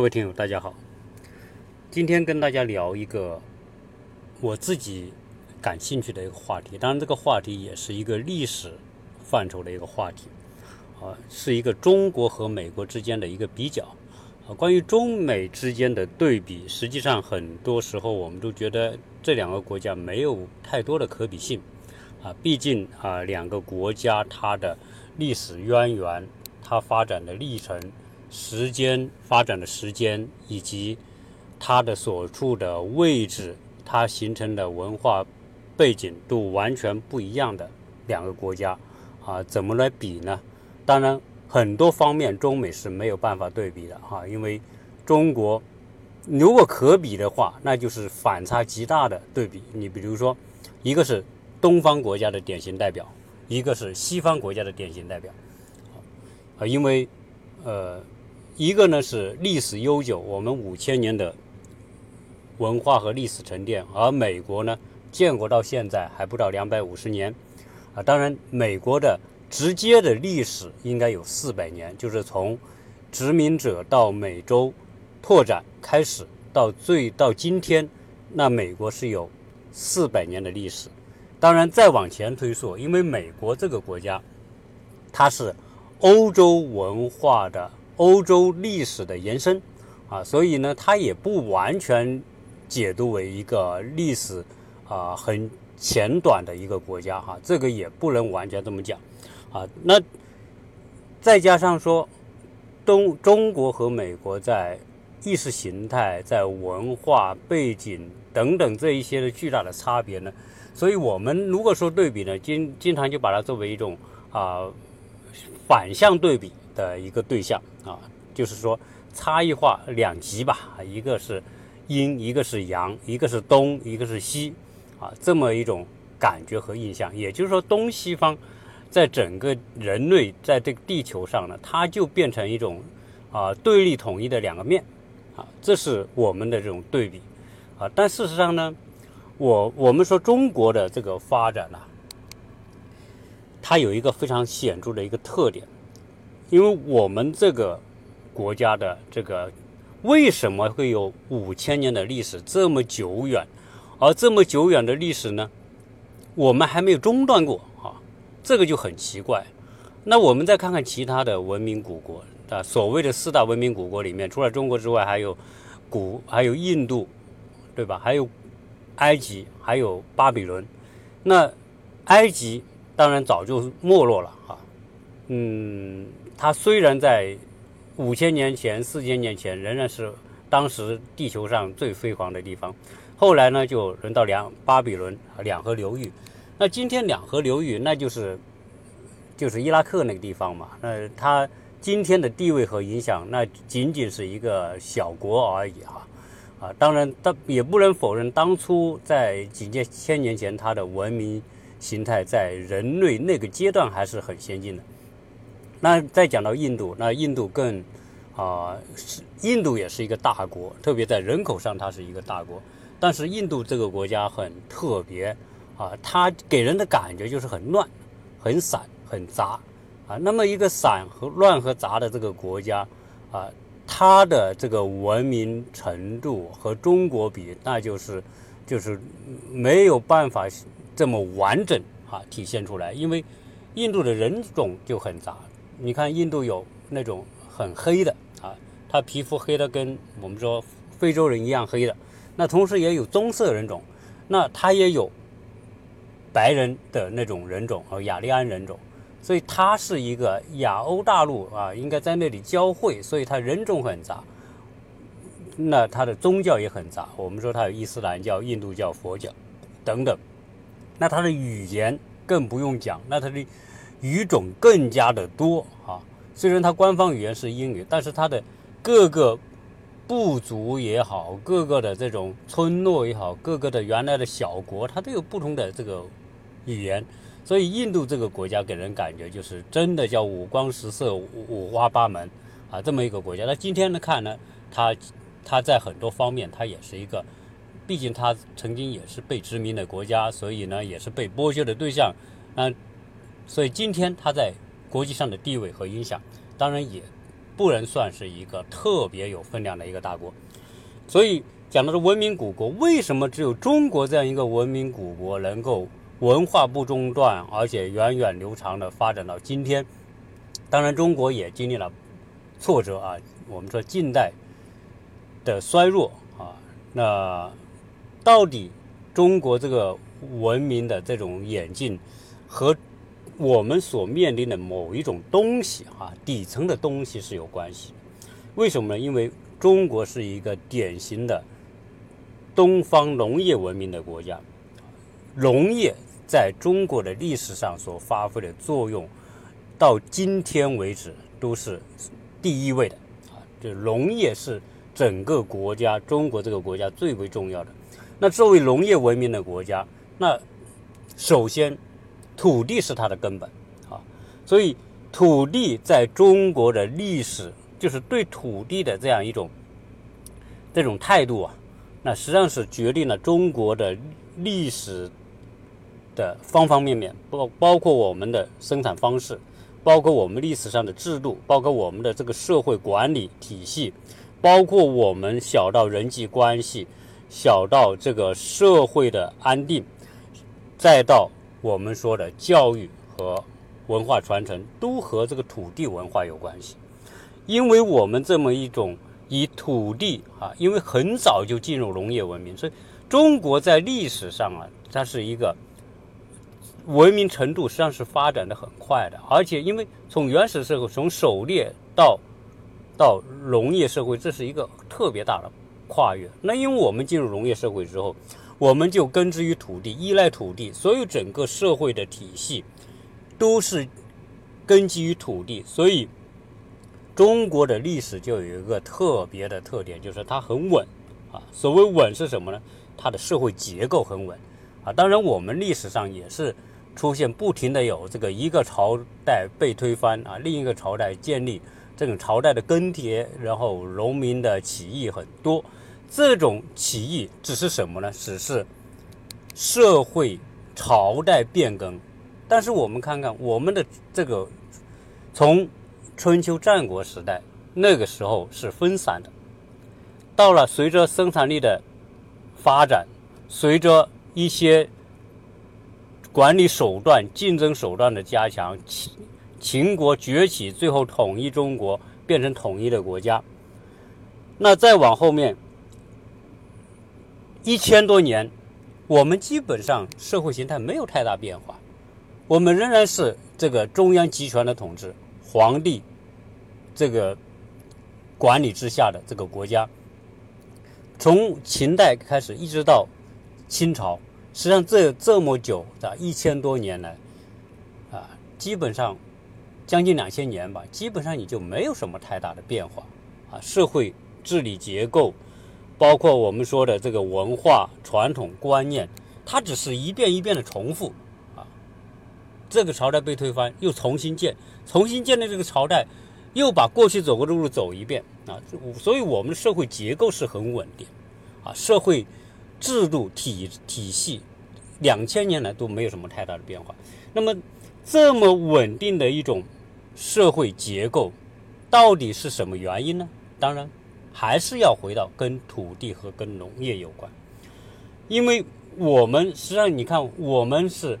各位听友，大家好。今天跟大家聊一个我自己感兴趣的一个话题，当然这个话题也是一个历史范畴的一个话题，啊，是一个中国和美国之间的一个比较。啊，关于中美之间的对比，实际上很多时候我们都觉得这两个国家没有太多的可比性。啊，毕竟啊，两个国家它的历史渊源、它发展的历程。时间发展的时间，以及它的所处的位置，它形成的文化背景都完全不一样的两个国家啊，怎么来比呢？当然，很多方面中美是没有办法对比的哈，因为中国如果可比的话，那就是反差极大的对比。你比如说，一个是东方国家的典型代表，一个是西方国家的典型代表啊，因为呃。一个呢是历史悠久，我们五千年的文化和历史沉淀，而美国呢建国到现在还不到两百五十年，啊，当然美国的直接的历史应该有四百年，就是从殖民者到美洲拓展开始到最到今天，那美国是有四百年的历史。当然再往前推溯，因为美国这个国家它是欧洲文化的。欧洲历史的延伸，啊，所以呢，它也不完全解读为一个历史啊很浅短的一个国家哈，这个也不能完全这么讲，啊，那再加上说，东中国和美国在意识形态、在文化背景等等这一些的巨大的差别呢，所以我们如果说对比呢，经经常就把它作为一种啊反向对比。的一个对象啊，就是说差异化两极吧，一个是阴，一个是阳，一个是东，一个是西，啊，这么一种感觉和印象。也就是说，东西方在整个人类在这个地球上呢，它就变成一种啊对立统一的两个面，啊，这是我们的这种对比，啊，但事实上呢，我我们说中国的这个发展呢，它有一个非常显著的一个特点。因为我们这个国家的这个为什么会有五千年的历史这么久远，而这么久远的历史呢，我们还没有中断过啊，这个就很奇怪。那我们再看看其他的文明古国啊，所谓的四大文明古国里面，除了中国之外，还有古还有印度，对吧？还有埃及，还有巴比伦。那埃及当然早就没落了啊，嗯。它虽然在五千年前、四千年前仍然是当时地球上最辉煌的地方，后来呢就轮到两巴比伦两河流域。那今天两河流域那就是就是伊拉克那个地方嘛。那它今天的地位和影响，那仅仅是一个小国而已哈。啊，当然，它也不能否认当初在几千千年前，它的文明形态在人类那个阶段还是很先进的。那再讲到印度，那印度更啊，是印度也是一个大国，特别在人口上它是一个大国。但是印度这个国家很特别啊，它给人的感觉就是很乱、很散、很杂啊。那么一个散和乱和杂的这个国家啊，它的这个文明程度和中国比，那就是就是没有办法这么完整啊体现出来，因为印度的人种就很杂。你看，印度有那种很黑的啊，他皮肤黑的跟我们说非洲人一样黑的。那同时也有棕色人种，那他也有白人的那种人种和雅利安人种。所以它是一个亚欧大陆啊，应该在那里交汇，所以它人种很杂。那它的宗教也很杂，我们说它有伊斯兰教、印度教、佛教等等。那它的语言更不用讲，那它的。语种更加的多啊，虽然它官方语言是英语，但是它的各个部族也好，各个的这种村落也好，各个的原来的小国，它都有不同的这个语言。所以印度这个国家给人感觉就是真的叫五光十色、五花八门啊，这么一个国家。那今天呢看呢，它它在很多方面它也是一个，毕竟它曾经也是被殖民的国家，所以呢也是被剥削的对象啊。所以今天它在国际上的地位和影响，当然也不能算是一个特别有分量的一个大国。所以讲的是文明古国，为什么只有中国这样一个文明古国能够文化不中断，而且源远流长的发展到今天？当然，中国也经历了挫折啊，我们说近代的衰弱啊，那到底中国这个文明的这种演进和我们所面临的某一种东西啊，底层的东西是有关系。为什么呢？因为中国是一个典型的东方农业文明的国家，农业在中国的历史上所发挥的作用。到今天为止都是第一位的啊，这农业是整个国家中国这个国家最为重要的。那作为农业文明的国家，那首先土地是它的根本啊，所以土地在中国的历史就是对土地的这样一种这种态度啊，那实际上是决定了中国的历史的方方面面，包包括我们的生产方式。包括我们历史上的制度，包括我们的这个社会管理体系，包括我们小到人际关系，小到这个社会的安定，再到我们说的教育和文化传承，都和这个土地文化有关系。因为我们这么一种以土地啊，因为很早就进入农业文明，所以中国在历史上啊，它是一个。文明程度实际上是发展的很快的，而且因为从原始社会从狩猎到到农业社会，这是一个特别大的跨越。那因为我们进入农业社会之后，我们就根植于土地，依赖土地，所有整个社会的体系都是根基于土地，所以中国的历史就有一个特别的特点，就是它很稳啊。所谓稳是什么呢？它的社会结构很稳啊。当然，我们历史上也是。出现不停的有这个一个朝代被推翻啊，另一个朝代建立，这种朝代的更迭，然后农民的起义很多。这种起义只是什么呢？只是社会朝代变更。但是我们看看我们的这个，从春秋战国时代那个时候是分散的，到了随着生产力的发展，随着一些。管理手段、竞争手段的加强，秦秦国崛起，最后统一中国，变成统一的国家。那再往后面一千多年，我们基本上社会形态没有太大变化，我们仍然是这个中央集权的统治，皇帝这个管理之下的这个国家。从秦代开始，一直到清朝。实际上，这这么久的一千多年来，啊，基本上将近两千年吧，基本上你就没有什么太大的变化啊。社会治理结构，包括我们说的这个文化传统观念，它只是一遍一遍的重复啊。这个朝代被推翻，又重新建，重新建的这个朝代，又把过去走过的路走一遍啊。所以，我们的社会结构是很稳定啊，社会。制度体体系两千年来都没有什么太大的变化。那么，这么稳定的一种社会结构，到底是什么原因呢？当然，还是要回到跟土地和跟农业有关。因为我们实际上，你看，我们是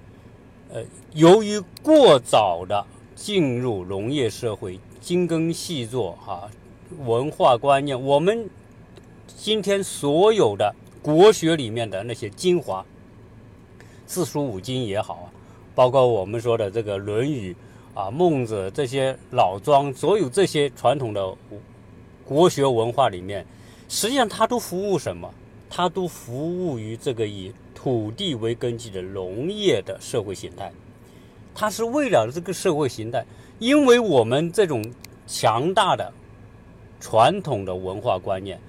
呃，由于过早的进入农业社会，精耕细作哈，文化观念，我们今天所有的。国学里面的那些精华，四书五经也好啊，包括我们说的这个《论语》啊、孟子这些老庄，所有这些传统的国学文化里面，实际上它都服务什么？它都服务于这个以土地为根基的农业的社会形态。它是为了这个社会形态，因为我们这种强大的传统的文化观念，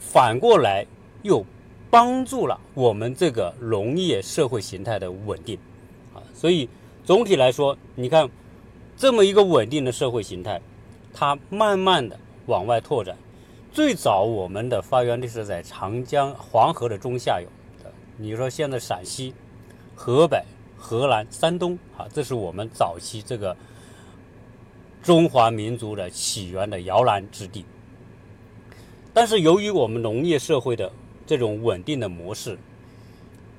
反过来。又帮助了我们这个农业社会形态的稳定，啊，所以总体来说，你看这么一个稳定的社会形态，它慢慢的往外拓展。最早我们的发源地是在长江黄河的中下游，你说现在陕西、河北、河南、山东，啊，这是我们早期这个中华民族的起源的摇篮之地。但是由于我们农业社会的这种稳定的模式，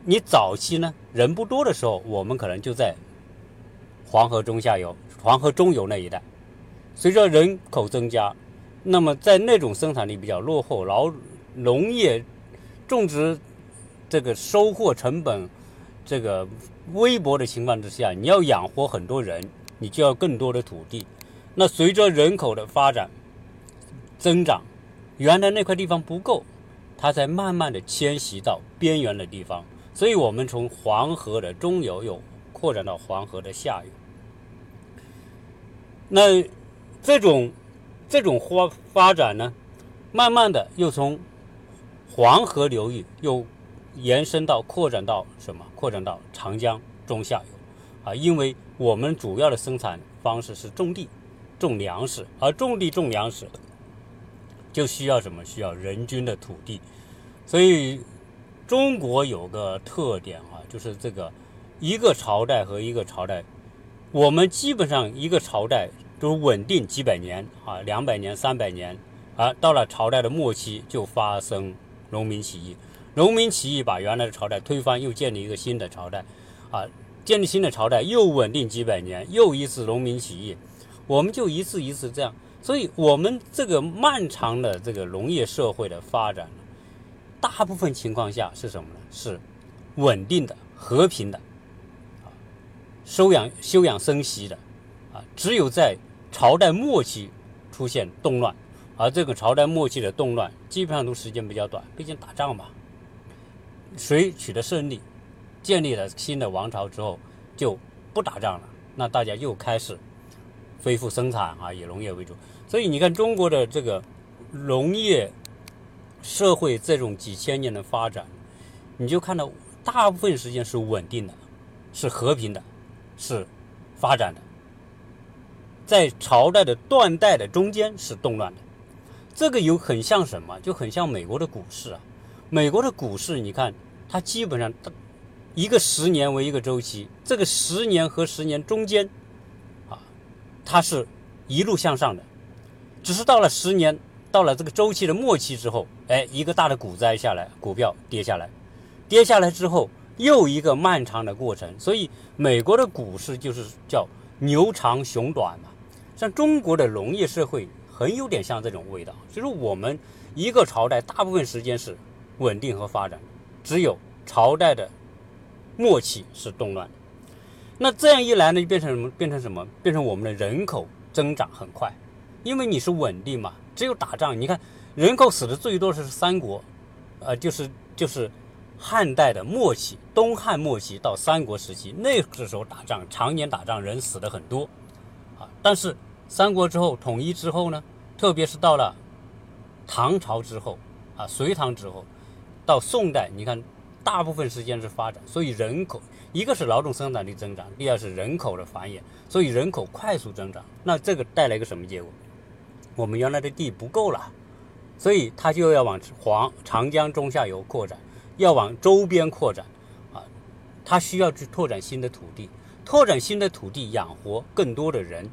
你早期呢人不多的时候，我们可能就在黄河中下游、黄河中游那一带。随着人口增加，那么在那种生产力比较落后、劳农业种植这个收获成本这个微薄的情况之下，你要养活很多人，你就要更多的土地。那随着人口的发展增长，原来那块地方不够，它才慢慢的迁徙到边缘的地方。所以我们从黄河的中游又扩展到黄河的下游。那这种这种发发展呢，慢慢的又从黄河流域又延伸到扩展到什么？扩展到长江中下游啊，因为我们主要的生产方式是种地种粮食，而种地种粮食就需要什么？需要人均的土地，所以。中国有个特点啊，就是这个一个朝代和一个朝代，我们基本上一个朝代都稳定几百年啊，两百年、三百年，啊，到了朝代的末期就发生农民起义，农民起义把原来的朝代推翻，又建立一个新的朝代，啊，建立新的朝代又稳定几百年，又一次农民起义，我们就一次一次这样，所以我们这个漫长的这个农业社会的发展。大部分情况下是什么呢？是稳定的、和平的，啊，休养休养生息的，啊，只有在朝代末期出现动乱，而这个朝代末期的动乱基本上都时间比较短，毕竟打仗嘛，谁取得胜利，建立了新的王朝之后就不打仗了，那大家又开始恢复生产啊，以农业为主，所以你看中国的这个农业。社会这种几千年的发展，你就看到大部分时间是稳定的，是和平的，是发展的。在朝代的断代的中间是动乱的，这个有很像什么？就很像美国的股市啊。美国的股市，你看它基本上一个十年为一个周期，这个十年和十年中间啊，它是一路向上的，只是到了十年。到了这个周期的末期之后，哎，一个大的股灾下来，股票跌下来，跌下来之后又一个漫长的过程。所以美国的股市就是叫牛长熊短嘛。像中国的农业社会很有点像这种味道，就是我们一个朝代大部分时间是稳定和发展，只有朝代的末期是动乱。那这样一来呢，就变成什么？变成什么？变成我们的人口增长很快，因为你是稳定嘛。只有打仗，你看人口死的最多的是三国，呃，就是就是汉代的末期，东汉末期到三国时期，那个时候打仗，常年打仗，人死的很多，啊，但是三国之后统一之后呢，特别是到了唐朝之后，啊，隋唐之后，到宋代，你看大部分时间是发展，所以人口一个是劳动生产力增长，第二是人口的繁衍，所以人口快速增长，那这个带来一个什么结果？我们原来的地不够了，所以它就要往黄长江中下游扩展，要往周边扩展，啊，它需要去拓展新的土地，拓展新的土地养活更多的人，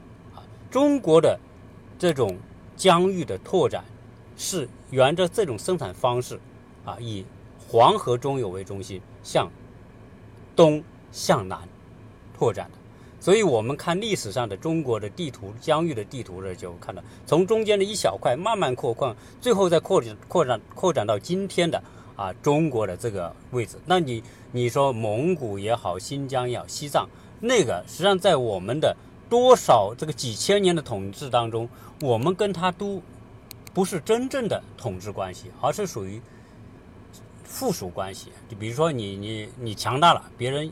中国的这种疆域的拓展是沿着这种生产方式，啊，以黄河中游为中心向东向南拓展的。所以，我们看历史上的中国的地图、疆域的地图呢，就，看到从中间的一小块慢慢扩宽，最后再扩展、扩展、扩展到今天的啊中国的这个位置。那你你说蒙古也好，新疆也好，西藏那个，实际上在我们的多少这个几千年的统治当中，我们跟他都不是真正的统治关系，而是属于附属关系。就比如说你你你强大了，别人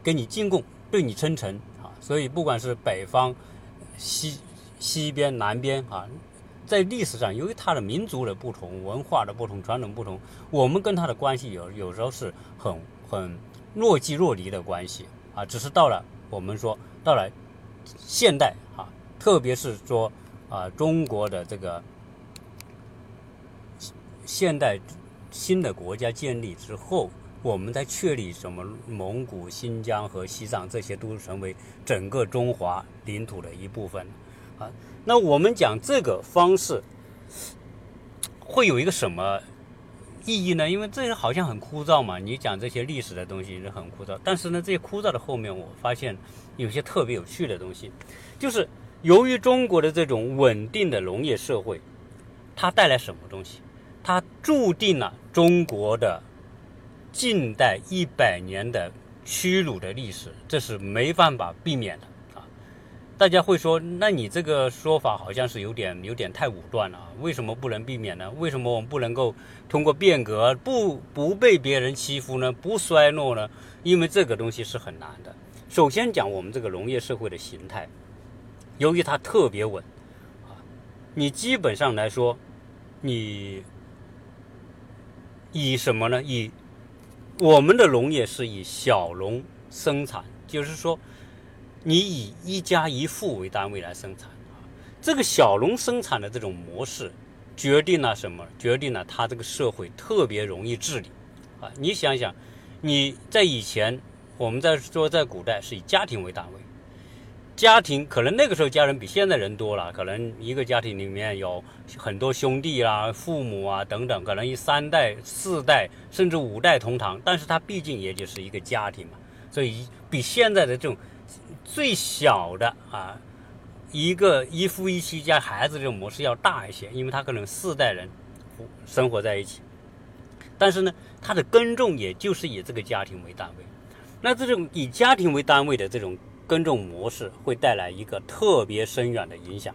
跟你进贡。对你称臣啊，所以不管是北方、西西边、南边啊，在历史上，由于它的民族的不同、文化的不同、传统不同，我们跟他的关系有有时候是很很若即若离的关系啊。只是到了我们说到了现代啊，特别是说啊，中国的这个现代新的国家建立之后。我们在确立什么蒙古、新疆和西藏这些都成为整个中华领土的一部分，啊。那我们讲这个方式会有一个什么意义呢？因为这些好像很枯燥嘛，你讲这些历史的东西是很枯燥。但是呢，这些枯燥的后面，我发现有些特别有趣的东西，就是由于中国的这种稳定的农业社会，它带来什么东西？它注定了中国的近代一百年的屈辱的历史，这是没办法避免的啊！大家会说，那你这个说法好像是有点有点太武断了啊？为什么不能避免呢？为什么我们不能够通过变革不不被别人欺负呢？不衰落呢？因为这个东西是很难的。首先讲我们这个农业社会的形态，由于它特别稳啊，你基本上来说，你。以什么呢？以我们的农业是以小农生产，就是说，你以一家一户为单位来生产。这个小农生产的这种模式，决定了什么？决定了它这个社会特别容易治理啊。你想想，你在以前，我们在说在古代是以家庭为单位。家庭可能那个时候家人比现在人多了，可能一个家庭里面有很多兄弟啊、父母啊等等，可能一三代、四代甚至五代同堂，但是它毕竟也就是一个家庭嘛，所以比现在的这种最小的啊一个一夫一妻加孩子这种模式要大一些，因为它可能四代人生活在一起，但是呢，它的耕种也就是以这个家庭为单位，那这种以家庭为单位的这种。耕种模式会带来一个特别深远的影响。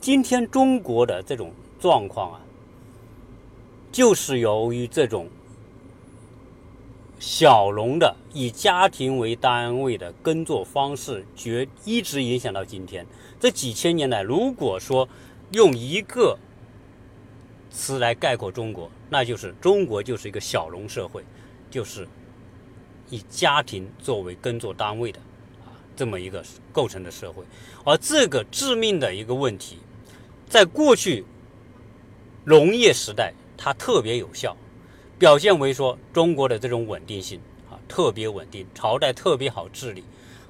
今天中国的这种状况啊，就是由于这种小农的以家庭为单位的耕作方式，绝一直影响到今天。这几千年来，如果说用一个词来概括中国，那就是中国就是一个小农社会，就是以家庭作为耕作单位的啊。这么一个构成的社会，而这个致命的一个问题，在过去农业时代它特别有效，表现为说中国的这种稳定性啊特别稳定，朝代特别好治理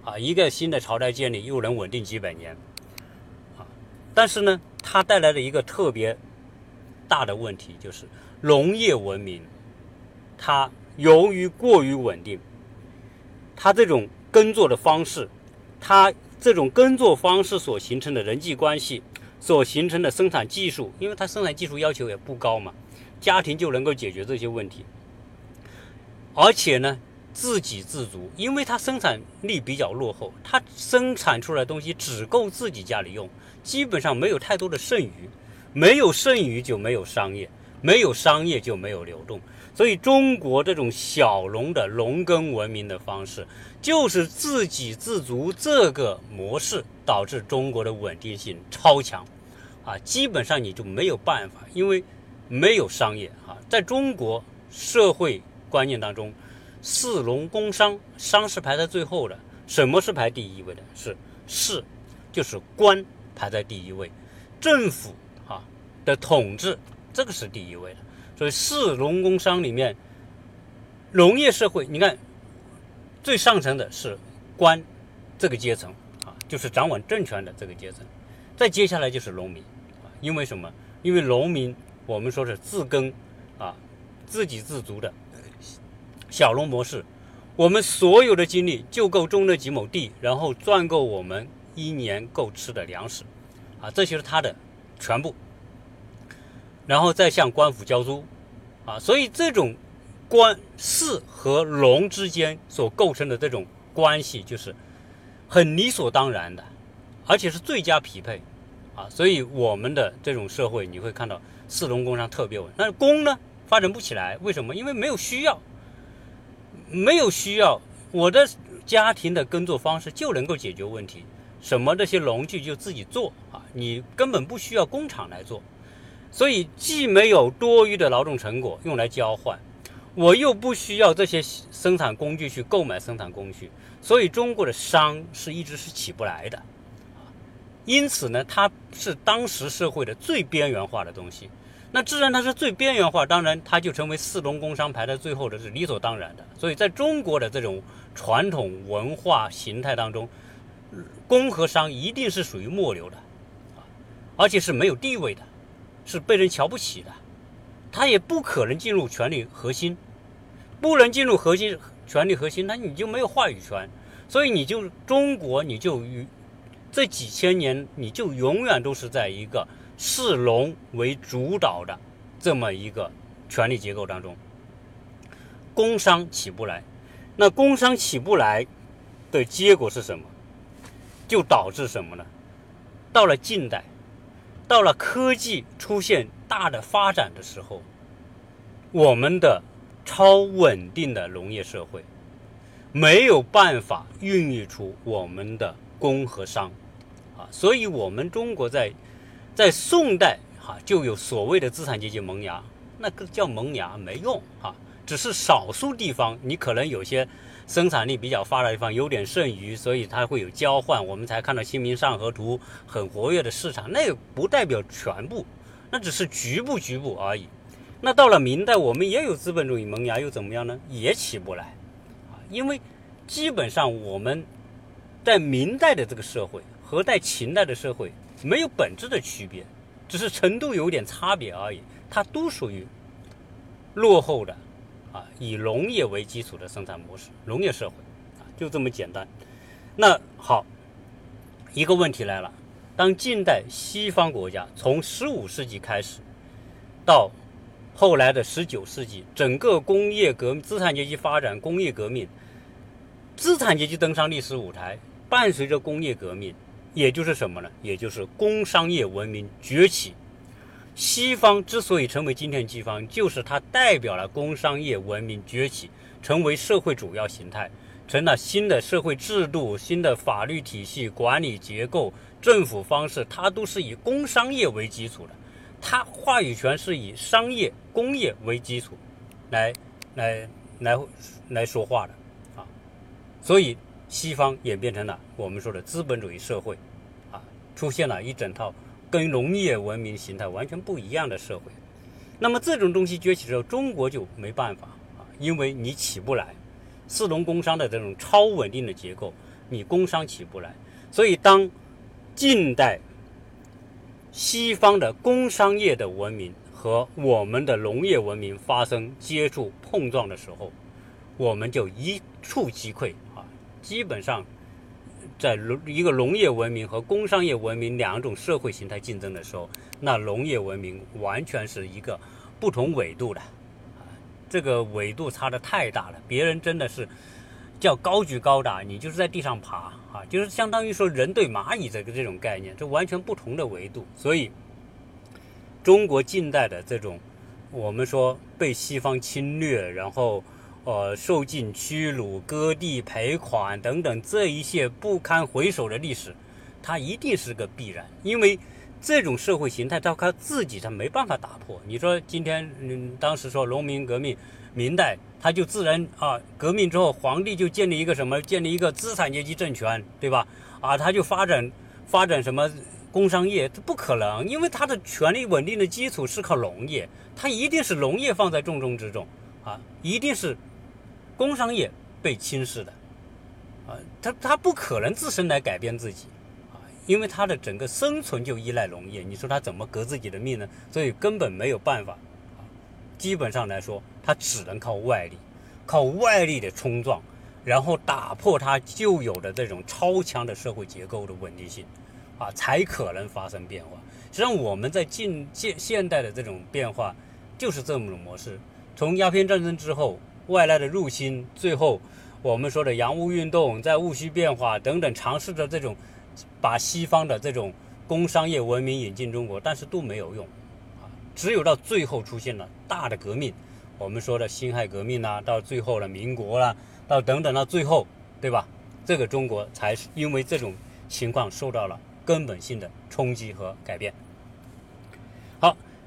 啊，一个新的朝代建立又能稳定几百年啊，但是呢，它带来的一个特别大的问题就是农业文明，它由于过于稳定，它这种耕作的方式。它这种耕作方式所形成的人际关系，所形成的生产技术，因为它生产技术要求也不高嘛，家庭就能够解决这些问题。而且呢，自给自足，因为它生产力比较落后，它生产出来的东西只够自己家里用，基本上没有太多的剩余，没有剩余就没有商业，没有商业就没有流动。所以，中国这种小农的农耕文明的方式，就是自给自足这个模式，导致中国的稳定性超强，啊，基本上你就没有办法，因为没有商业啊，在中国社会观念当中，士农工商，商是排在最后的，什么是排第一位的？是士，就是官排在第一位，政府啊的统治，这个是第一位的。所以士农工商里面，农业社会，你看最上层的是官这个阶层啊，就是掌管政权的这个阶层，再接下来就是农民，因为什么？因为农民我们说是自耕啊，自给自足的小农模式，我们所有的精力就够种那几亩地，然后赚够我们一年够吃的粮食啊，这就是他的全部。然后再向官府交租，啊，所以这种官士和农之间所构成的这种关系，就是很理所当然的，而且是最佳匹配，啊，所以我们的这种社会你会看到士农工商特别稳，但是工呢发展不起来，为什么？因为没有需要，没有需要，我的家庭的耕作方式就能够解决问题，什么这些农具就自己做啊，你根本不需要工厂来做。所以既没有多余的劳动成果用来交换，我又不需要这些生产工具去购买生产工具，所以中国的商是一直是起不来的，因此呢，它是当时社会的最边缘化的东西。那既然它是最边缘化，当然它就成为四农工商排在最后的是理所当然的。所以在中国的这种传统文化形态当中，工和商一定是属于末流的，而且是没有地位的，是被人瞧不起的，他也不可能进入权力核心，不能进入核心权力核心，那你就没有话语权，所以你就中国你就与这几千年你就永远都是在一个士农为主导的这么一个权力结构当中，工商起不来，那工商起不来的结果是什么？就导致什么呢？到了近代。到了科技出现大的发展的时候，我们的超稳定的农业社会没有办法孕育出我们的工和商，啊，所以我们中国在在宋代哈就有所谓的资产阶级萌芽，那个叫萌芽没用啊，只是少数地方你可能有些。生产力比较发达的地方有点剩余，所以它会有交换，我们才看到《清明上河图》很活跃的市场。那不代表全部，那只是局部局部而已。那到了明代，我们也有资本主义萌芽，又怎么样呢？也起不来啊！因为基本上我们在明代的这个社会和在秦代的社会没有本质的区别，只是程度有点差别而已。它都属于落后的。啊，以农业为基础的生产模式，农业社会，啊，就这么简单。那好，一个问题来了：当近代西方国家从十五世纪开始，到后来的十九世纪，整个工业革资产阶级发展，工业革命，资产阶级登上历史舞台，伴随着工业革命，也就是什么呢？也就是工商业文明崛起。西方之所以成为今天西方，就是它代表了工商业文明崛起，成为社会主要形态，成了新的社会制度、新的法律体系、管理结构、政府方式，它都是以工商业为基础的，它话语权是以商业、工业为基础，来、来、来、来说话的啊，所以西方演变成了我们说的资本主义社会，啊，出现了一整套。跟农业文明形态完全不一样的社会，那么这种东西崛起之后，中国就没办法啊，因为你起不来，四农工商的这种超稳定的结构，你工商起不来，所以当近代西方的工商业的文明和我们的农业文明发生接触碰撞的时候，我们就一触即溃啊，基本上。在农一个农业文明和工商业文明两种社会形态竞争的时候，那农业文明完全是一个不同纬度的，啊，这个纬度差的太大了。别人真的是叫高举高打，你就是在地上爬啊，就是相当于说人对蚂蚁这个这种概念，这完全不同的维度。所以，中国近代的这种我们说被西方侵略，然后。呃，受尽屈辱、割地赔款等等，这一切不堪回首的历史，它一定是个必然。因为这种社会形态，它靠自己，它没办法打破。你说今天，嗯，当时说农民革命，明代他就自然啊，革命之后，皇帝就建立一个什么？建立一个资产阶级政权，对吧？啊，他就发展发展什么工商业？这不可能，因为他的权力稳定的基础是靠农业，他一定是农业放在重中之重啊，一定是。工商业被侵蚀的，啊，他他不可能自身来改变自己，啊，因为他的整个生存就依赖农业，你说他怎么革自己的命呢？所以根本没有办法，啊，基本上来说，他只能靠外力，靠外力的冲撞，然后打破他旧有的这种超强的社会结构的稳定性，啊，才可能发生变化。实际上，我们在近现现代的这种变化，就是这么种模式，从鸦片战争之后。外来的入侵，最后我们说的洋务运动，在戊戌变化等等，尝试着这种把西方的这种工商业文明引进中国，但是都没有用啊。只有到最后出现了大的革命，我们说的辛亥革命呐，到最后的民国啦，到等等到最后，对吧？这个中国才是因为这种情况受到了根本性的冲击和改变。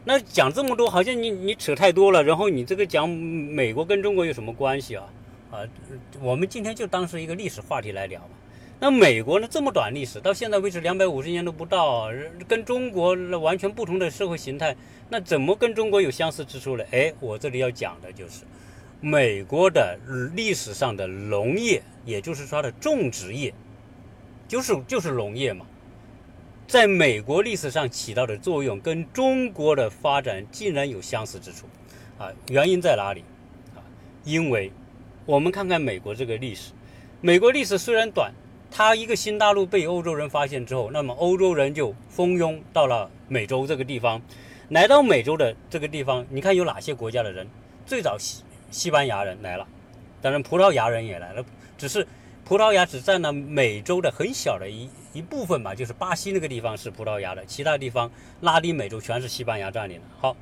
那讲这么多，好像你你扯太多了。然后你这个讲美国跟中国有什么关系啊？啊，我们今天就当是一个历史话题来聊吧。那美国呢，这么短历史，到现在为止两百五十年都不到，跟中国完全不同的社会形态，那怎么跟中国有相似之处呢？哎，我这里要讲的就是美国的历史上的农业，也就是说的种植业，就是就是农业嘛。在美国历史上起到的作用，跟中国的发展竟然有相似之处，啊，原因在哪里？啊，因为我们看看美国这个历史，美国历史虽然短，它一个新大陆被欧洲人发现之后，那么欧洲人就蜂拥到了美洲这个地方，来到美洲的这个地方，你看有哪些国家的人？最早西西班牙人来了，当然葡萄牙人也来了，只是。葡萄牙只占了美洲的很小的一一部分吧，就是巴西那个地方是葡萄牙的，其他地方拉丁美洲全是西班牙占领的。好，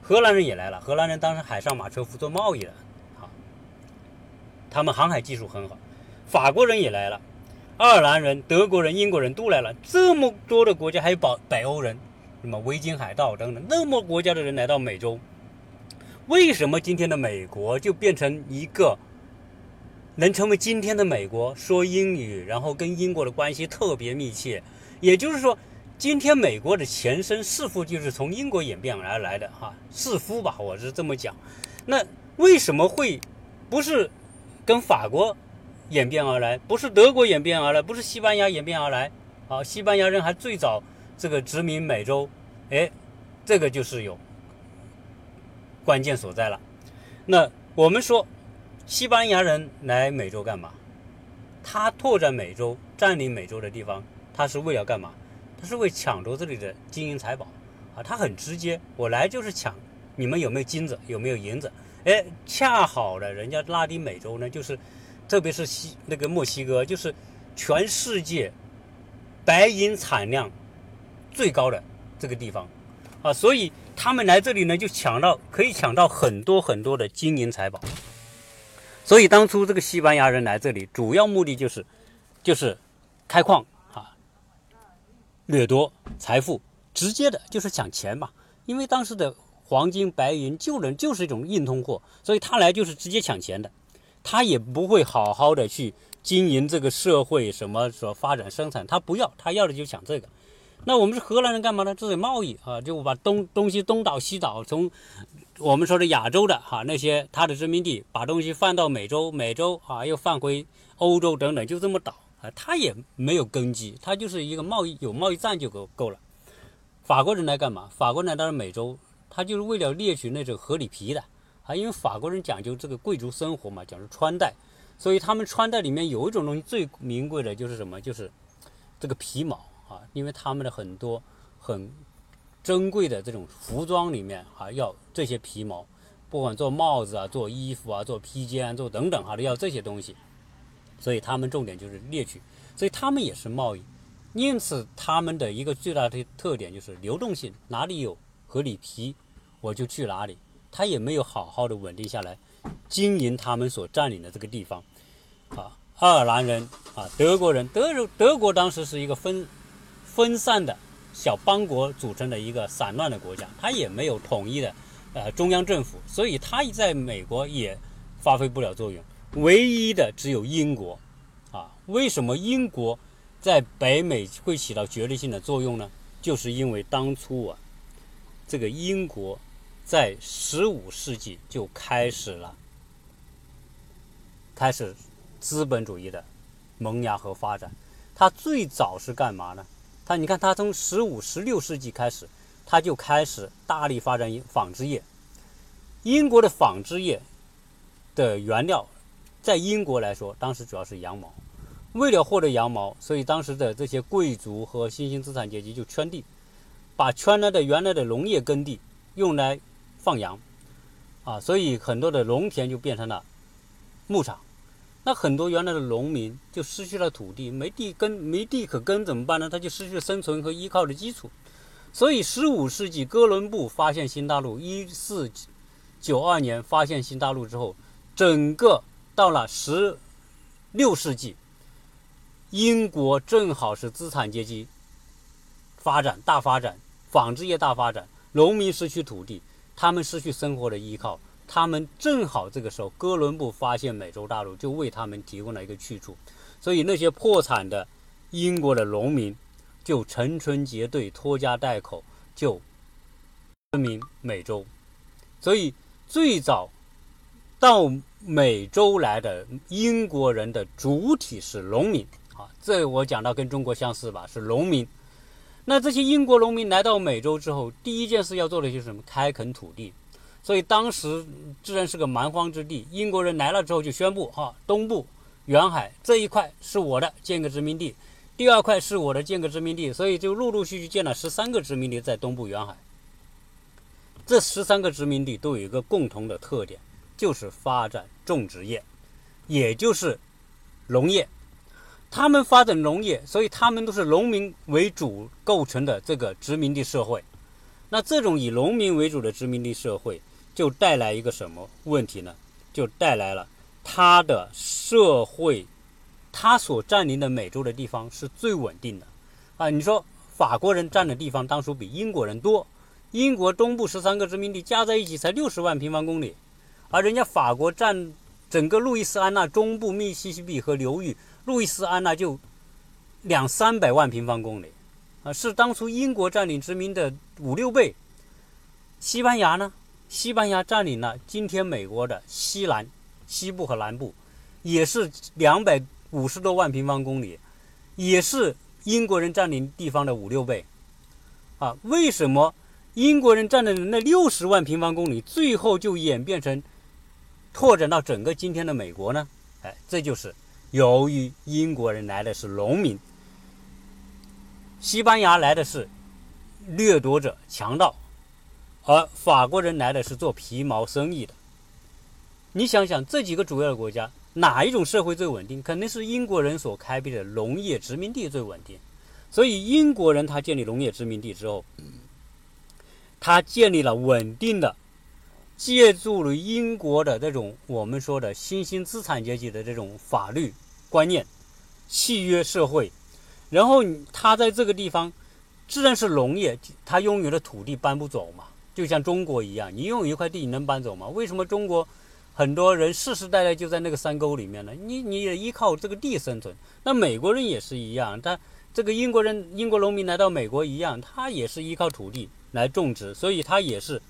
荷兰人也来了，荷兰人当时海上马车夫做贸易的，好，他们航海技术很好。法国人也来了，爱尔兰人、德国人、英国人都来了，这么多的国家，还有北北欧人，什么维京海盗等等，那么国家的人来到美洲，为什么今天的美国就变成一个？能成为今天的美国，说英语，然后跟英国的关系特别密切。也就是说，今天美国的前身似乎就是从英国演变而来的哈，似乎吧，我是这么讲。那为什么会不是跟法国演变而来，不是德国演变而来，不是西班牙演变而来？啊，西班牙人还最早这个殖民美洲，哎，这个就是有关键所在了。那我们说。西班牙人来美洲干嘛？他拓展美洲、占领美洲的地方，他是为了干嘛？他是为抢夺这里的金银财宝啊！他很直接，我来就是抢你们有没有金子，有没有银子？哎，恰好呢，人家拉丁美洲呢，就是特别是西那个墨西哥，就是全世界白银产量最高的这个地方啊，所以他们来这里呢，就抢到可以抢到很多很多的金银财宝。所以当初这个西班牙人来这里，主要目的就是，就是开矿啊，掠夺财富，直接的就是抢钱嘛。因为当时的黄金、白银就能就是一种硬通货，所以他来就是直接抢钱的，他也不会好好的去经营这个社会什么说发展生产，他不要，他要的就抢这个。那我们是荷兰人干嘛呢？这是贸易啊，就把东东西东倒西倒，从。我们说的亚洲的哈那些他的殖民地，把东西放到美洲，美洲啊又放回欧洲等等，就这么倒啊，他也没有根基，他就是一个贸易有贸易战就够够了。法国人来干嘛？法国人来到美洲，他就是为了猎取那种合里皮的啊，因为法国人讲究这个贵族生活嘛，讲究穿戴，所以他们穿戴里面有一种东西最名贵的就是什么？就是这个皮毛啊，因为他们的很多很。珍贵的这种服装里面啊，要这些皮毛，不管做帽子啊、做衣服啊、做披肩、做等等哈，都要这些东西。所以他们重点就是猎取，所以他们也是贸易。因此，他们的一个最大的特点就是流动性，哪里有合理皮，我就去哪里。他也没有好好的稳定下来，经营他们所占领的这个地方。啊，爱尔兰人啊，德国人，德德国当时是一个分分散的。小邦国组成的一个散乱的国家，它也没有统一的，呃，中央政府，所以它在美国也发挥不了作用。唯一的只有英国，啊，为什么英国在北美会起到决定性的作用呢？就是因为当初啊，这个英国在十五世纪就开始了，开始资本主义的萌芽和发展。它最早是干嘛呢？他，你看，他从十五、十六世纪开始，他就开始大力发展纺织业。英国的纺织业的原料，在英国来说，当时主要是羊毛。为了获得羊毛，所以当时的这些贵族和新兴资产阶级就圈地，把圈来的原来的农业耕地用来放羊，啊，所以很多的农田就变成了牧场。那很多原来的农民就失去了土地，没地耕，没地可耕怎么办呢？他就失去生存和依靠的基础。所以，十五世纪哥伦布发现新大陆，一四九二年发现新大陆之后，整个到了十六世纪，英国正好是资产阶级发展大发展，纺织业大发展，农民失去土地，他们失去生活的依靠。他们正好这个时候，哥伦布发现美洲大陆，就为他们提供了一个去处，所以那些破产的英国的农民就成群结队、拖家带口就殖民美洲。所以最早到美洲来的英国人的主体是农民啊，这我讲到跟中国相似吧，是农民。那这些英国农民来到美洲之后，第一件事要做的就是什么？开垦土地。所以当时自然是个蛮荒之地。英国人来了之后就宣布：哈，东部远海这一块是我的，建个殖民地；第二块是我的，建个殖民地。所以就陆陆续续建了十三个殖民地在东部远海。这十三个殖民地都有一个共同的特点，就是发展种植业，也就是农业。他们发展农业，所以他们都是农民为主构成的这个殖民地社会。那这种以农民为主的殖民地社会。就带来一个什么问题呢？就带来了他的社会，他所占领的美洲的地方是最稳定的啊！你说法国人占的地方当初比英国人多，英国中部十三个殖民地加在一起才六十万平方公里，而人家法国占整个路易斯安那中部密西西比河流域，路易斯安那就两三百万平方公里啊，是当初英国占领殖民的五六倍。西班牙呢？西班牙占领了今天美国的西南、西部和南部，也是两百五十多万平方公里，也是英国人占领地方的五六倍。啊，为什么英国人占领的那六十万平方公里，最后就演变成拓展到整个今天的美国呢？哎，这就是由于英国人来的是农民，西班牙来的是掠夺者、强盗。而法国人来的是做皮毛生意的。你想想，这几个主要的国家，哪一种社会最稳定？肯定是英国人所开辟的农业殖民地最稳定。所以，英国人他建立农业殖民地之后，他建立了稳定的，借助了英国的这种我们说的新兴资产阶级的这种法律观念、契约社会，然后他在这个地方，自然是农业，他拥有的土地搬不走嘛。就像中国一样，你拥有一块地，你能搬走吗？为什么中国很多人世世代代就在那个山沟里面呢？你你也依靠这个地生存。那美国人也是一样，他这个英国人、英国农民来到美国一样，他也是依靠土地来种植，所以他也是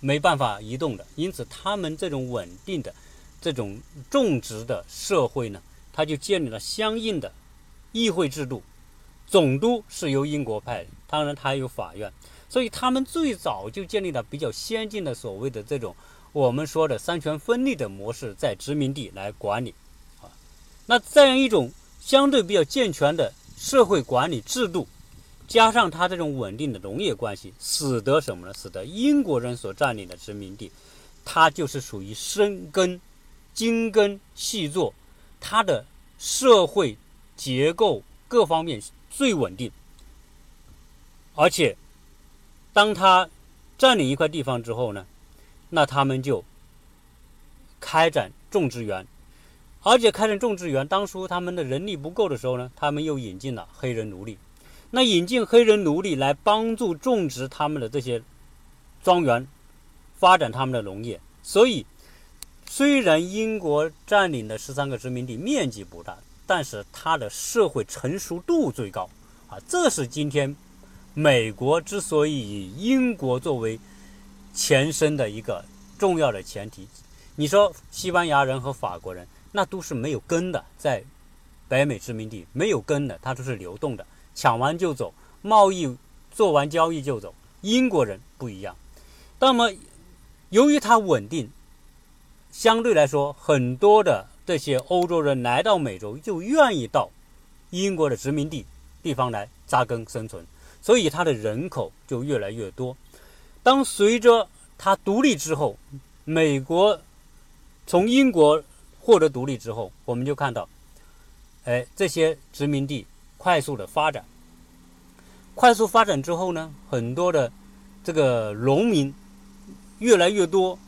没办法移动的。因此，他们这种稳定的这种种植的社会呢，他就建立了相应的议会制度，总督是由英国派，当然他有法院。所以他们最早就建立了比较先进的所谓的这种我们说的三权分立的模式，在殖民地来管理，啊，那这样一种相对比较健全的社会管理制度，加上它这种稳定的农业关系，使得什么呢？使得英国人所占领的殖民地，它就是属于深耕、精耕细作，它的社会结构各方面最稳定，而且。当他占领一块地方之后呢，那他们就开展种植园，而且开展种植园，当初他们的人力不够的时候呢，他们又引进了黑人奴隶。那引进黑人奴隶来帮助种植他们的这些庄园，发展他们的农业。所以，虽然英国占领的十三个殖民地面积不大，但是它的社会成熟度最高啊，这是今天。美国之所以以英国作为前身的一个重要的前提，你说西班牙人和法国人那都是没有根的，在北美殖民地没有根的，它都是流动的，抢完就走，贸易做完交易就走。英国人不一样，那么由于它稳定，相对来说，很多的这些欧洲人来到美洲就愿意到英国的殖民地地方来扎根生存。所以它的人口就越来越多。当随着它独立之后，美国从英国获得独立之后，我们就看到，哎，这些殖民地快速的发展。快速发展之后呢，很多的这个农民越来越多，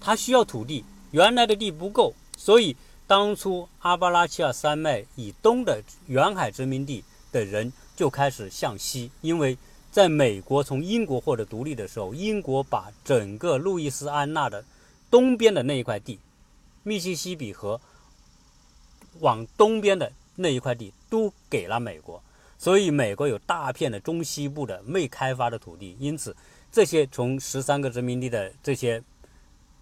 他需要土地，原来的地不够，所以当初阿巴拉契亚山脉以东的远海殖民地的人。就开始向西，因为在美国从英国获得独立的时候，英国把整个路易斯安那的东边的那一块地，密西西比河往东边的那一块地都给了美国，所以美国有大片的中西部的未开发的土地，因此这些从十三个殖民地的这些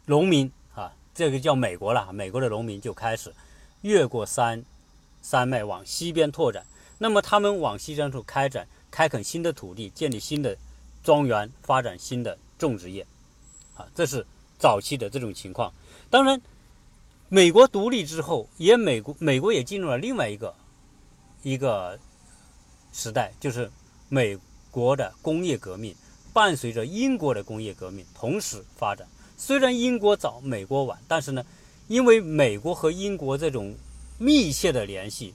农民啊，这个叫美国了，美国的农民就开始越过山山脉往西边拓展。那么他们往西山处开展，开垦新的土地，建立新的庄园，发展新的种植业，啊，这是早期的这种情况。当然，美国独立之后，也美国美国也进入了另外一个一个时代，就是美国的工业革命，伴随着英国的工业革命同时发展。虽然英国早，美国晚，但是呢，因为美国和英国这种密切的联系，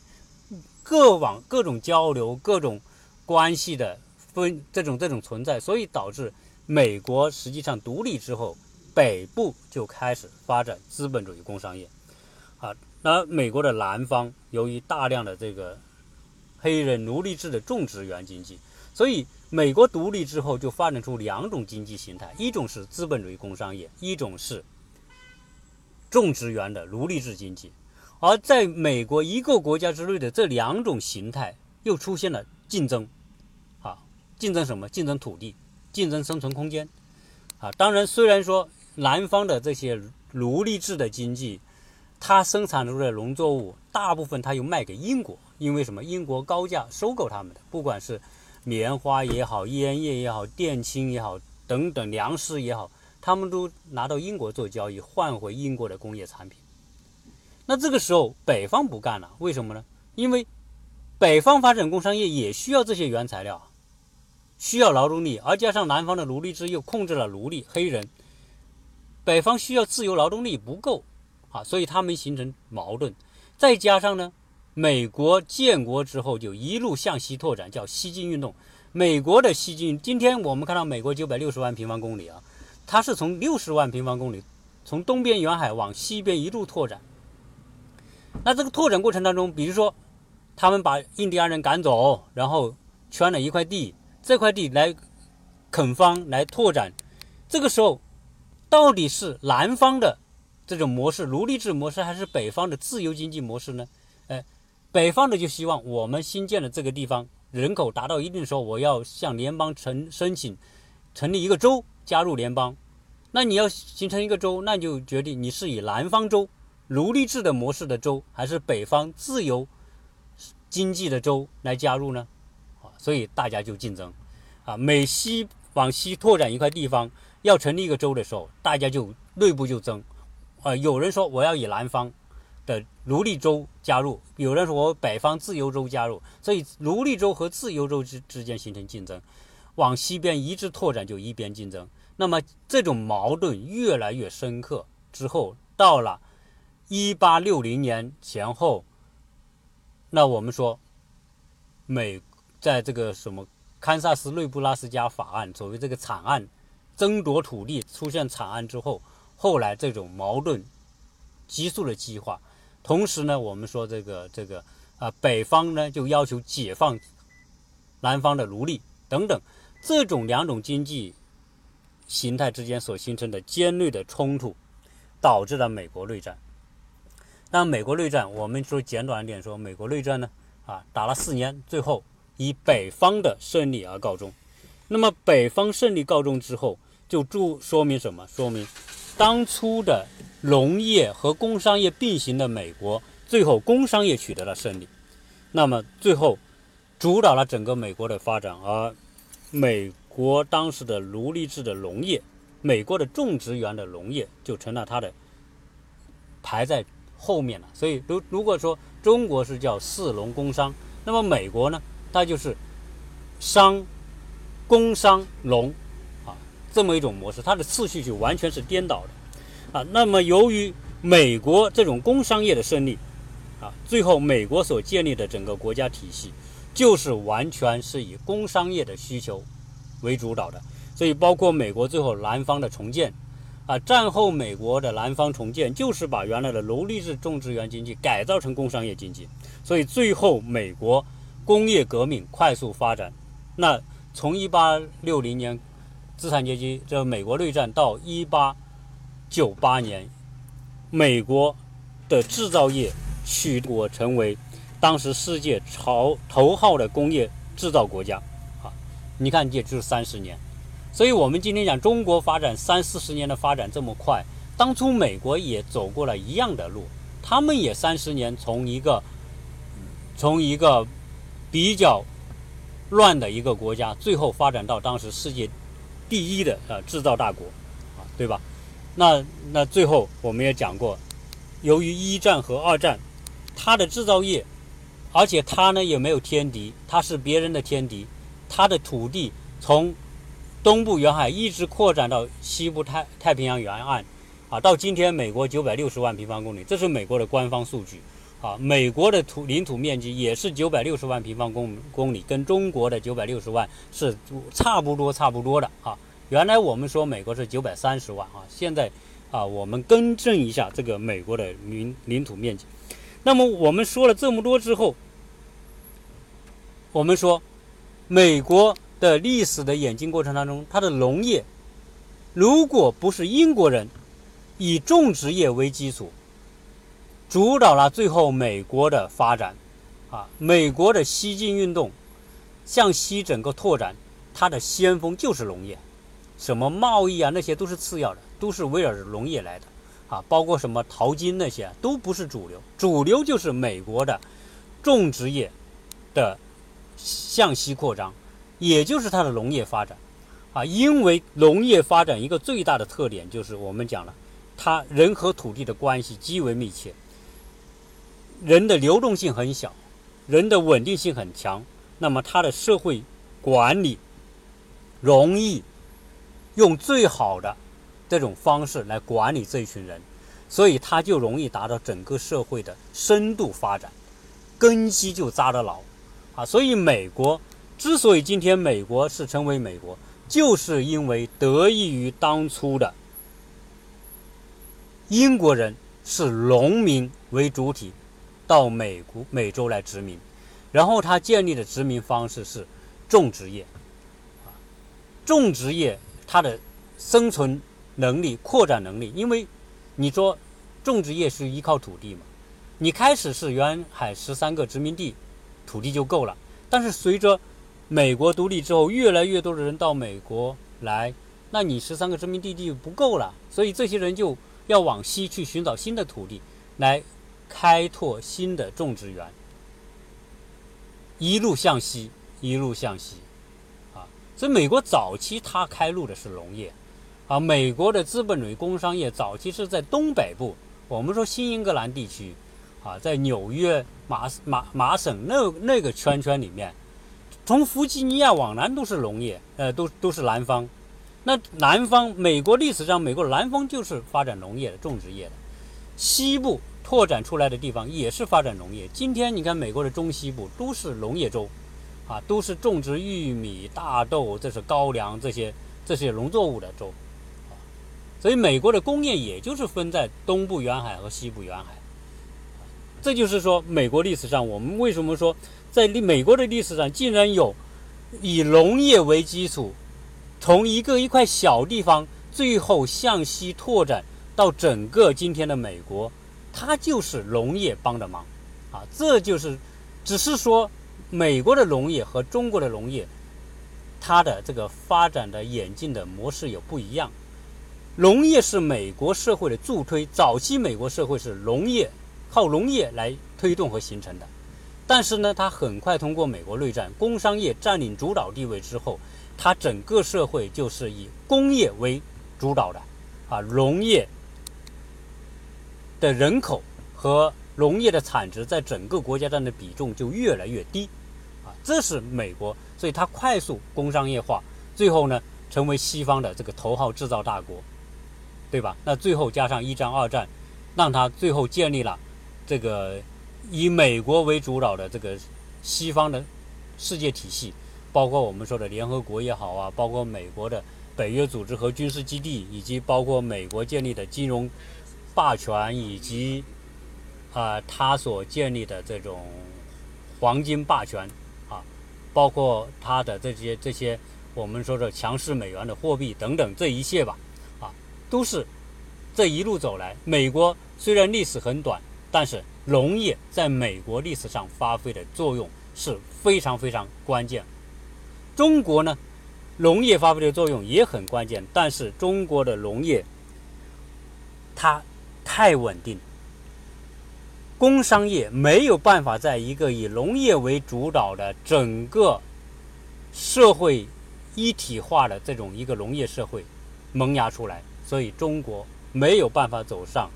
各往各种交流，各种。关系的分这种这种存在，所以导致美国实际上独立之后，北部就开始发展资本主义工商业，啊，那美国的南方由于大量的这个黑人奴隶制的种植园经济，所以美国独立之后就发展出两种经济形态，一种是资本主义工商业，一种是种植园的奴隶制经济，而在美国一个国家之内的这两种形态又出现了竞争。啊竞争什么？竞争土地，竞争生存空间，啊，当然，虽然说南方的这些奴隶制的经济，它生产出的农作物大部分它又卖给英国，因为什么？英国高价收购他们的，不管是棉花也好，烟叶也好，电氢也好，等等粮食也好，他们都拿到英国做交易，换回英国的工业产品。那这个时候北方不干了，为什么呢？因为北方发展工商业也需要这些原材料。需要劳动力，而加上南方的奴隶制又控制了奴隶黑人，北方需要自由劳动力不够啊，所以他们形成矛盾。再加上呢，美国建国之后就一路向西拓展，叫西进运动。美国的西进，今天我们看到美国九百六十万平方公里啊，它是从六十万平方公里从东边沿海往西边一路拓展。那这个拓展过程当中，比如说他们把印第安人赶走，然后圈了一块地。这块地来垦荒来拓展，这个时候到底是南方的这种模式奴隶制模式，还是北方的自由经济模式呢？哎，北方的就希望我们新建的这个地方人口达到一定的时候，我要向联邦成申请成立一个州加入联邦。那你要形成一个州，那就决定你是以南方州奴隶制的模式的州，还是北方自由经济的州来加入呢？啊所以大家就竞争，啊，美西往西拓展一块地方，要成立一个州的时候，大家就内部就争，啊，有人说我要以南方的奴隶州加入，有人说我北方自由州加入，所以奴隶州和自由州之之间形成竞争，往西边一直拓展就一边竞争，那么这种矛盾越来越深刻之后，到了一八六零年前后，那我们说美。在这个什么堪萨斯内布拉斯加法案，所谓这个惨案，争夺土地出现惨案之后，后来这种矛盾急速的激化。同时呢，我们说这个这个啊，北方呢就要求解放南方的奴隶等等，这种两种经济形态之间所形成的尖锐的冲突，导致了美国内战。那美国内战，我们说简短一点说，美国内战呢啊，打了四年，最后。以北方的胜利而告终。那么北方胜利告终之后，就注说明什么？说明当初的农业和工商业并行的美国，最后工商业取得了胜利。那么最后主导了整个美国的发展，而美国当时的奴隶制的农业，美国的种植园的农业就成了它的排在后面了。所以，如如果说中国是叫四农工商，那么美国呢？它就是商、工商、农啊这么一种模式，它的次序就完全是颠倒的啊。那么由于美国这种工商业的胜利啊，最后美国所建立的整个国家体系就是完全是以工商业的需求为主导的。所以包括美国最后南方的重建啊，战后美国的南方重建就是把原来的奴隶制种植园经济改造成工商业经济。所以最后美国。工业革命快速发展，那从一八六零年资产阶级这美国内战到一八九八年，美国的制造业取国成为当时世界朝头号的工业制造国家啊！你看，也就是三十年。所以我们今天讲中国发展三四十年的发展这么快，当初美国也走过了一样的路，他们也三十年从一个从一个。比较乱的一个国家，最后发展到当时世界第一的呃制造大国，啊，对吧？那那最后我们也讲过，由于一战和二战，它的制造业，而且它呢也没有天敌，它是别人的天敌，它的土地从东部沿海一直扩展到西部太太平洋沿岸，啊，到今天美国九百六十万平方公里，这是美国的官方数据。啊，美国的土领土面积也是九百六十万平方公公里，跟中国的九百六十万是差不多差不多的啊。原来我们说美国是九百三十万啊，现在啊我们更正一下这个美国的领领土面积。那么我们说了这么多之后，我们说美国的历史的演进过程当中，它的农业如果不是英国人以种植业为基础。主导了最后美国的发展，啊，美国的西进运动向西整个拓展，它的先锋就是农业，什么贸易啊那些都是次要的，都是围绕着农业来的，啊，包括什么淘金那些都不是主流，主流就是美国的种植业的向西扩张，也就是它的农业发展，啊，因为农业发展一个最大的特点就是我们讲了，它人和土地的关系极为密切。人的流动性很小，人的稳定性很强，那么它的社会管理容易用最好的这种方式来管理这一群人，所以他就容易达到整个社会的深度发展，根基就扎得牢啊。所以美国之所以今天美国是成为美国，就是因为得益于当初的英国人是农民为主体。到美国、美洲来殖民，然后他建立的殖民方式是种植业，啊，种植业它的生存能力、扩展能力，因为你说种植业是依靠土地嘛，你开始是沿海十三个殖民地，土地就够了，但是随着美国独立之后，越来越多的人到美国来，那你十三个殖民地地不够了，所以这些人就要往西去寻找新的土地来。开拓新的种植园，一路向西，一路向西，啊，所以美国早期它开路的是农业，啊，美国的资本主义工商业早期是在东北部，我们说新英格兰地区，啊，在纽约、马马马省那那个圈圈里面，从弗吉尼亚往南都是农业，呃，都都是南方，那南方美国历史上，美国南方就是发展农业的种植业的，西部。拓展出来的地方也是发展农业。今天你看，美国的中西部都是农业州，啊，都是种植玉米、大豆，这是高粱这些这些农作物的州，啊，所以美国的工业也就是分在东部沿海和西部沿海。这就是说，美国历史上我们为什么说在美国的历史上竟然有以农业为基础，从一个一块小地方最后向西拓展到整个今天的美国。它就是农业帮的忙，啊，这就是，只是说美国的农业和中国的农业，它的这个发展的演进的模式有不一样。农业是美国社会的助推，早期美国社会是农业靠农业来推动和形成的，但是呢，它很快通过美国内战，工商业占领主导地位之后，它整个社会就是以工业为主导的，啊，农业。的人口和农业的产值在整个国家占的比重就越来越低，啊，这是美国，所以它快速工商业化，最后呢成为西方的这个头号制造大国，对吧？那最后加上一战、二战，让它最后建立了这个以美国为主导的这个西方的世界体系，包括我们说的联合国也好啊，包括美国的北约组织和军事基地，以及包括美国建立的金融。霸权以及啊，他所建立的这种黄金霸权啊，包括他的这些这些我们说的强势美元的货币等等，这一切吧，啊，都是这一路走来。美国虽然历史很短，但是农业在美国历史上发挥的作用是非常非常关键。中国呢，农业发挥的作用也很关键，但是中国的农业它。太稳定，工商业没有办法在一个以农业为主导的整个社会一体化的这种一个农业社会萌芽出来，所以中国没有办法走上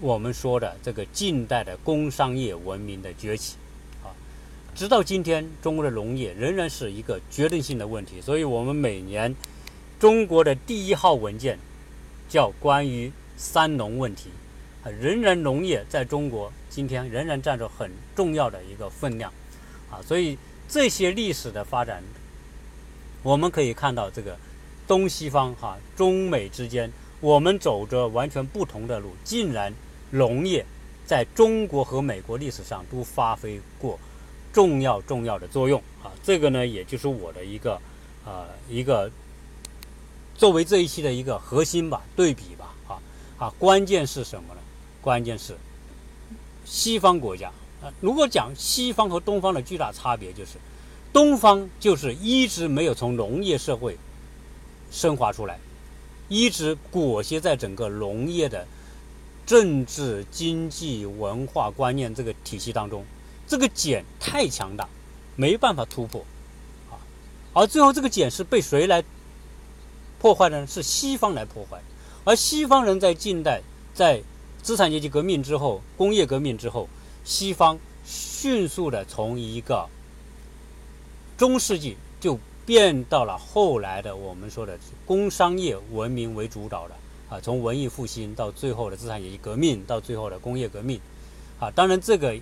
我们说的这个近代的工商业文明的崛起。啊，直到今天，中国的农业仍然是一个决定性的问题。所以我们每年中国的第一号文件叫关于三农问题。啊仍然农业在中国今天仍然占着很重要的一个分量，啊，所以这些历史的发展，我们可以看到这个东西方哈中美之间，我们走着完全不同的路，竟然农业在中国和美国历史上都发挥过重要重要的作用。啊，这个呢也就是我的一个呃一个作为这一期的一个核心吧对比吧。啊啊关键是什么呢？关键是西方国家。啊，如果讲西方和东方的巨大差别，就是东方就是一直没有从农业社会升华出来，一直裹挟在整个农业的政治、经济、文化观念这个体系当中，这个茧太强大，没办法突破啊。而最后这个茧是被谁来破坏呢？是西方来破坏，而西方人在近代在资产阶级革命之后，工业革命之后，西方迅速的从一个中世纪变到了后来的我们说的工商业文明为主导的啊，从文艺复兴到最后的资产阶级革命，到最后的工业革命，啊，当然这个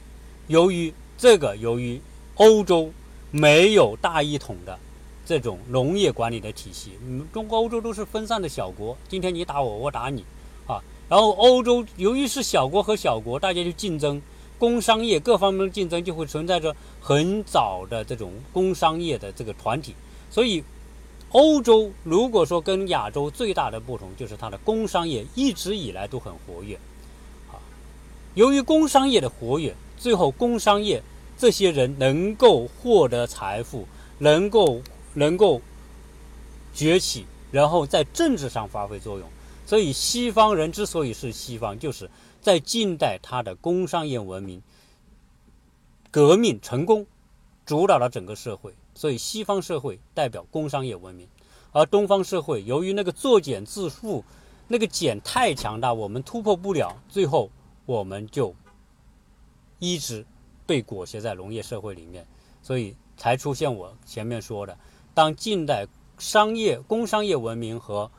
由于这个由于欧洲没有大一统的这种农业管理的体系，嗯，中国欧洲都是分散的小国，今天你打我，我打你，啊。然后欧洲由于是小国和小国，大家就竞争，工商业各方面的竞争就会存在着很早的这种工商业的这个团体。所以，欧洲如果说跟亚洲最大的不同，就是它的工商业一直以来都很活跃。啊，由于工商业的活跃，最后工商业这些人能够获得财富，能够能够崛起，然后在政治上发挥作用。所以，西方人之所以是西方，就是在近代，他的工商业文明革命成功，主导了整个社会。所以，西方社会代表工商业文明，而东方社会由于那个作茧自缚，那个茧太强大，我们突破不了，最后我们就一直被裹挟在农业社会里面，所以才出现我前面说的，当近代商业工商业文明和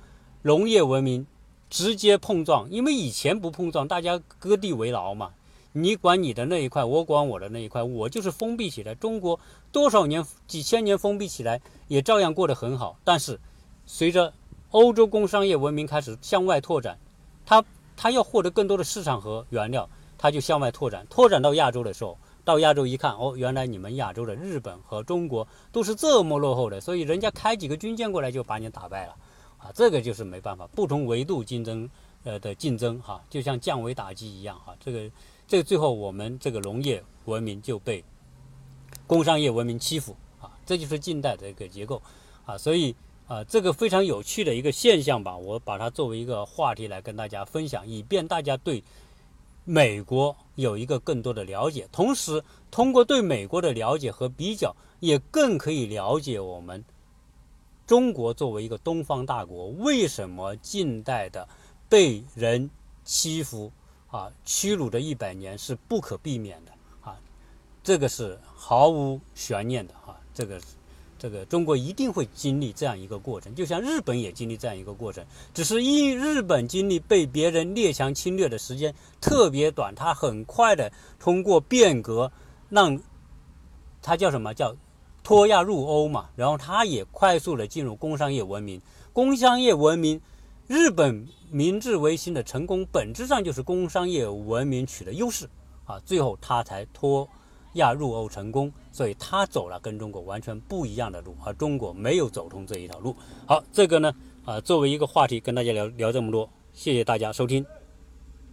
农业文明。直接碰撞，因为以前不碰撞，大家割地为牢嘛。你管你的那一块，我管我的那一块，我就是封闭起来。中国多少年、几千年封闭起来，也照样过得很好。但是，随着欧洲工商业文明开始向外拓展，它它要获得更多的市场和原料，它就向外拓展。拓展到亚洲的时候，到亚洲一看，哦，原来你们亚洲的日本和中国都是这么落后的，所以人家开几个军舰过来就把你打败了。啊，这个就是没办法，不同维度竞争，呃的竞争哈，就像降维打击一样哈。这个，这最后我们这个农业文明就被工商业文明欺负啊，这就是近代的一个结构啊。所以啊，这个非常有趣的一个现象吧，我把它作为一个话题来跟大家分享，以便大家对美国有一个更多的了解，同时通过对美国的了解和比较，也更可以了解我们。中国作为一个东方大国，为什么近代的被人欺负啊、屈辱的一百年是不可避免的啊？这个是毫无悬念的啊！这个，这个中国一定会经历这样一个过程，就像日本也经历这样一个过程，只是因日本经历被别人列强侵略的时间特别短，它很快的通过变革，让它叫什么叫？脱亚入欧嘛，然后它也快速的进入工商业文明。工商业文明，日本明治维新的成功，本质上就是工商业文明取得优势啊，最后他才脱亚入欧成功。所以他走了跟中国完全不一样的路，而中国没有走通这一条路。好，这个呢，啊，作为一个话题跟大家聊聊这么多，谢谢大家收听。